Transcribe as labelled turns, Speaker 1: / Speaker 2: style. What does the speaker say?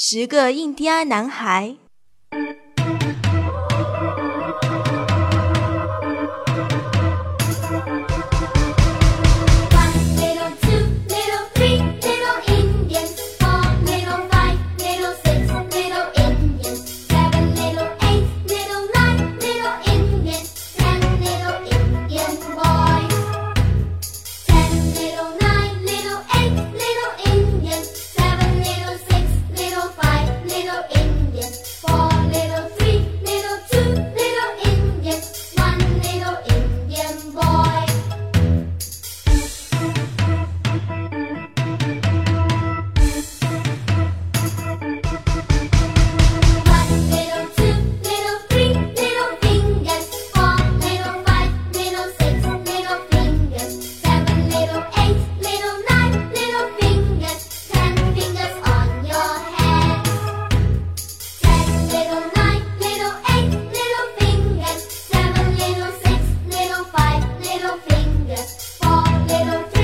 Speaker 1: 十个印第安男孩。Con For little